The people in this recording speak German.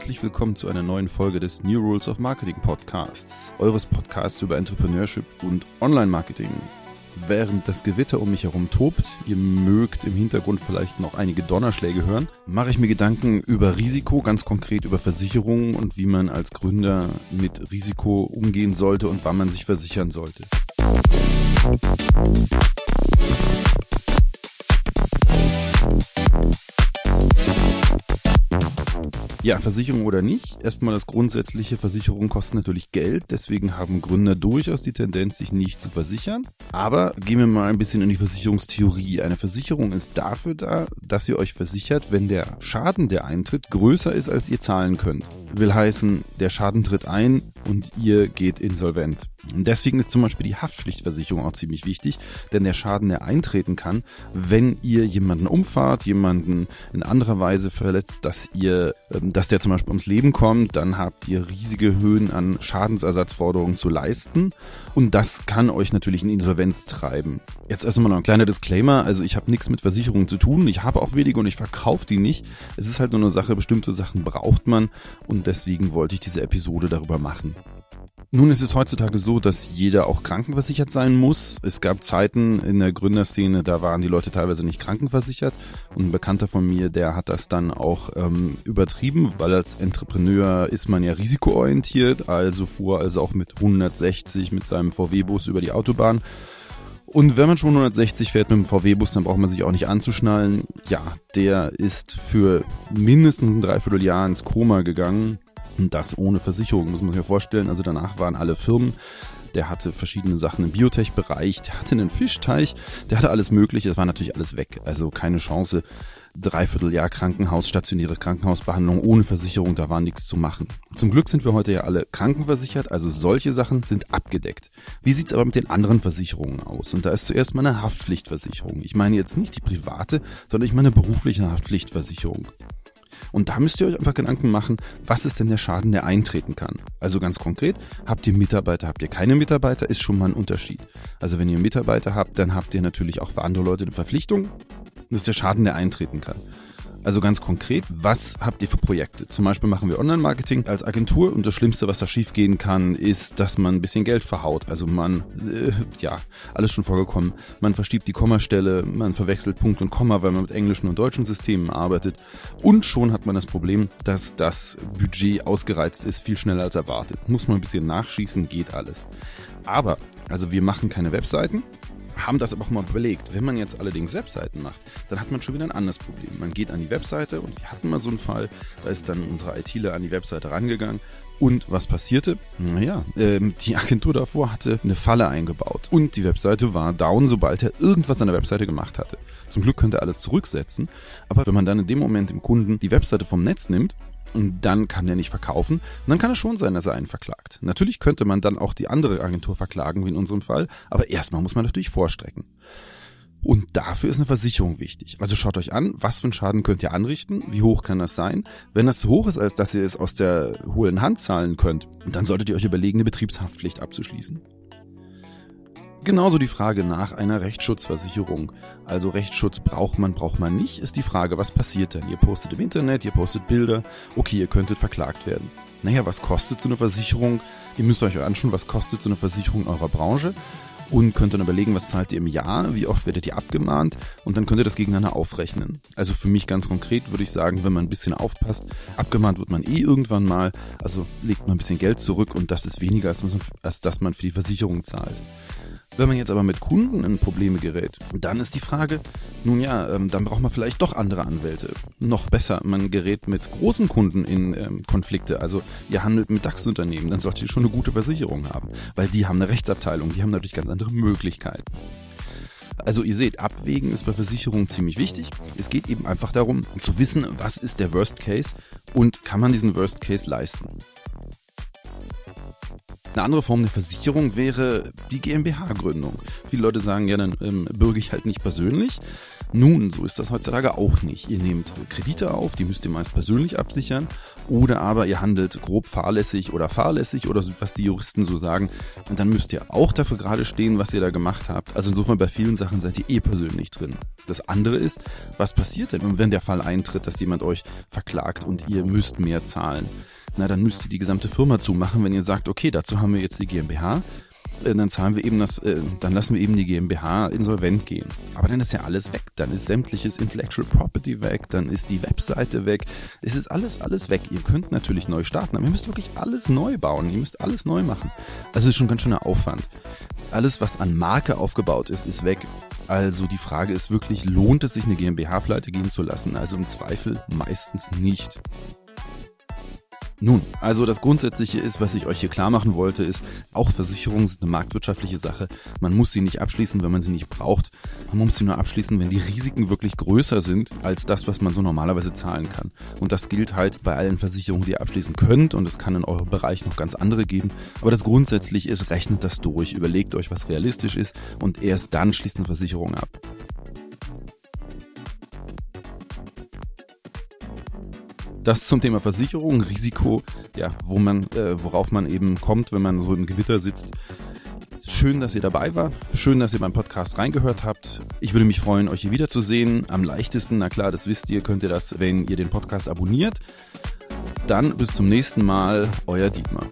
herzlich willkommen zu einer neuen Folge des New Rules of Marketing Podcasts, eures Podcasts über Entrepreneurship und Online-Marketing. Während das Gewitter um mich herum tobt, ihr mögt im Hintergrund vielleicht noch einige Donnerschläge hören, mache ich mir Gedanken über Risiko, ganz konkret über Versicherungen und wie man als Gründer mit Risiko umgehen sollte und wann man sich versichern sollte. Ja, Versicherung oder nicht. Erstmal das grundsätzliche, Versicherungen kosten natürlich Geld, deswegen haben Gründer durchaus die Tendenz, sich nicht zu versichern. Aber gehen wir mal ein bisschen in die Versicherungstheorie. Eine Versicherung ist dafür da, dass ihr euch versichert, wenn der Schaden, der eintritt, größer ist, als ihr zahlen könnt. Will heißen, der Schaden tritt ein und ihr geht insolvent. Und deswegen ist zum Beispiel die Haftpflichtversicherung auch ziemlich wichtig, denn der Schaden, der eintreten kann, wenn ihr jemanden umfahrt, jemanden in anderer Weise verletzt, dass ihr, ähm, dass der zum Beispiel ums Leben kommt, dann habt ihr riesige Höhen an Schadensersatzforderungen zu leisten und das kann euch natürlich in Insolvenz treiben. Jetzt erstmal noch ein kleiner Disclaimer, also ich habe nichts mit Versicherungen zu tun, ich habe auch wenige und ich verkaufe die nicht. Es ist halt nur eine Sache, bestimmte Sachen braucht man und deswegen wollte ich diese Episode darüber machen. Nun ist es heutzutage so, dass jeder auch krankenversichert sein muss. Es gab Zeiten in der Gründerszene, da waren die Leute teilweise nicht krankenversichert. Und ein Bekannter von mir, der hat das dann auch ähm, übertrieben, weil als Entrepreneur ist man ja risikoorientiert, also fuhr also auch mit 160 mit seinem VW-Bus über die Autobahn. Und wenn man schon 160 fährt mit dem VW-Bus, dann braucht man sich auch nicht anzuschnallen. Ja, der ist für mindestens ein Dreivierteljahr ins Koma gegangen und das ohne Versicherung, muss man sich ja vorstellen. Also danach waren alle Firmen. Der hatte verschiedene Sachen im Biotech-Bereich, der hatte einen Fischteich, der hatte alles Mögliche, das war natürlich alles weg. Also keine Chance. Dreivierteljahr Krankenhaus, stationäre Krankenhausbehandlung ohne Versicherung, da war nichts zu machen. Zum Glück sind wir heute ja alle krankenversichert, also solche Sachen sind abgedeckt. Wie sieht's aber mit den anderen Versicherungen aus? Und da ist zuerst mal eine Haftpflichtversicherung. Ich meine jetzt nicht die private, sondern ich meine berufliche Haftpflichtversicherung. Und da müsst ihr euch einfach Gedanken machen, was ist denn der Schaden, der eintreten kann. Also ganz konkret, habt ihr Mitarbeiter, habt ihr keine Mitarbeiter, ist schon mal ein Unterschied. Also wenn ihr Mitarbeiter habt, dann habt ihr natürlich auch für andere Leute eine Verpflichtung. Das ist der Schaden, der eintreten kann. Also ganz konkret, was habt ihr für Projekte? Zum Beispiel machen wir Online-Marketing als Agentur und das Schlimmste, was da schiefgehen kann, ist, dass man ein bisschen Geld verhaut. Also man, äh, ja, alles schon vorgekommen. Man verschiebt die Kommastelle, man verwechselt Punkt und Komma, weil man mit englischen und deutschen Systemen arbeitet. Und schon hat man das Problem, dass das Budget ausgereizt ist, viel schneller als erwartet. Muss man ein bisschen nachschießen, geht alles. Aber, also wir machen keine Webseiten, haben das aber auch mal überlegt. Wenn man jetzt allerdings Webseiten macht, dann hat man schon wieder ein anderes Problem. Man geht an die Webseite und wir hatten mal so einen Fall, da ist dann unsere ITler an die Webseite rangegangen und was passierte? Naja, ähm, die Agentur davor hatte eine Falle eingebaut und die Webseite war down, sobald er irgendwas an der Webseite gemacht hatte. Zum Glück könnte er alles zurücksetzen, aber wenn man dann in dem Moment dem Kunden die Webseite vom Netz nimmt, und dann kann er nicht verkaufen. Und dann kann es schon sein, dass er einen verklagt. Natürlich könnte man dann auch die andere Agentur verklagen, wie in unserem Fall, aber erstmal muss man natürlich vorstrecken. Und dafür ist eine Versicherung wichtig. Also schaut euch an, was für einen Schaden könnt ihr anrichten, wie hoch kann das sein. Wenn das zu hoch ist, als dass ihr es aus der hohlen Hand zahlen könnt, dann solltet ihr euch überlegen, eine Betriebshaftpflicht abzuschließen. Genauso die Frage nach einer Rechtsschutzversicherung. Also Rechtsschutz braucht man, braucht man nicht, ist die Frage, was passiert denn? Ihr postet im Internet, ihr postet Bilder, okay, ihr könntet verklagt werden. Naja, was kostet so eine Versicherung? Ihr müsst euch anschauen, was kostet so eine Versicherung eurer Branche und könnt dann überlegen, was zahlt ihr im Jahr, wie oft werdet ihr abgemahnt und dann könnt ihr das gegeneinander aufrechnen. Also für mich ganz konkret würde ich sagen, wenn man ein bisschen aufpasst, abgemahnt wird man eh irgendwann mal, also legt man ein bisschen Geld zurück und das ist weniger, als, man, als dass man für die Versicherung zahlt. Wenn man jetzt aber mit Kunden in Probleme gerät, dann ist die Frage, nun ja, ähm, dann braucht man vielleicht doch andere Anwälte. Noch besser, man gerät mit großen Kunden in ähm, Konflikte. Also ihr handelt mit DAX-Unternehmen, dann solltet ihr schon eine gute Versicherung haben, weil die haben eine Rechtsabteilung, die haben natürlich ganz andere Möglichkeiten. Also ihr seht, Abwägen ist bei Versicherungen ziemlich wichtig. Es geht eben einfach darum zu wissen, was ist der Worst Case und kann man diesen Worst Case leisten. Eine andere Form der Versicherung wäre die GmbH-Gründung. Viele Leute sagen, ja, dann ähm, bürge ich halt nicht persönlich. Nun, so ist das heutzutage auch nicht. Ihr nehmt Kredite auf, die müsst ihr meist persönlich absichern, oder aber ihr handelt grob fahrlässig oder fahrlässig oder was die Juristen so sagen. Und dann müsst ihr auch dafür gerade stehen, was ihr da gemacht habt. Also insofern bei vielen Sachen seid ihr eh persönlich drin. Das andere ist, was passiert denn, wenn der Fall eintritt, dass jemand euch verklagt und ihr müsst mehr zahlen? Na, dann müsst ihr die gesamte Firma zumachen, wenn ihr sagt, okay, dazu haben wir jetzt die GmbH äh, dann zahlen wir eben das, äh, dann lassen wir eben die GmbH insolvent gehen. Aber dann ist ja alles weg. Dann ist sämtliches Intellectual Property weg, dann ist die Webseite weg. Es ist alles, alles weg. Ihr könnt natürlich neu starten, aber ihr müsst wirklich alles neu bauen. Ihr müsst alles neu machen. Also ist schon ganz schöner Aufwand. Alles, was an Marke aufgebaut ist, ist weg. Also die Frage ist wirklich, lohnt es sich eine GmbH-Pleite gehen zu lassen? Also im Zweifel meistens nicht. Nun, also das Grundsätzliche ist, was ich euch hier klar machen wollte, ist, auch Versicherungen sind eine marktwirtschaftliche Sache. Man muss sie nicht abschließen, wenn man sie nicht braucht. Man muss sie nur abschließen, wenn die Risiken wirklich größer sind als das, was man so normalerweise zahlen kann. Und das gilt halt bei allen Versicherungen, die ihr abschließen könnt. Und es kann in eurem Bereich noch ganz andere geben. Aber das Grundsätzliche ist, rechnet das durch, überlegt euch, was realistisch ist und erst dann schließt eine Versicherung ab. Das zum Thema Versicherung, Risiko, ja, wo man, äh, worauf man eben kommt, wenn man so im Gewitter sitzt. Schön, dass ihr dabei wart. Schön, dass ihr beim Podcast reingehört habt. Ich würde mich freuen, euch hier wiederzusehen. Am leichtesten, na klar, das wisst ihr, könnt ihr das, wenn ihr den Podcast abonniert. Dann bis zum nächsten Mal, euer Dietmar.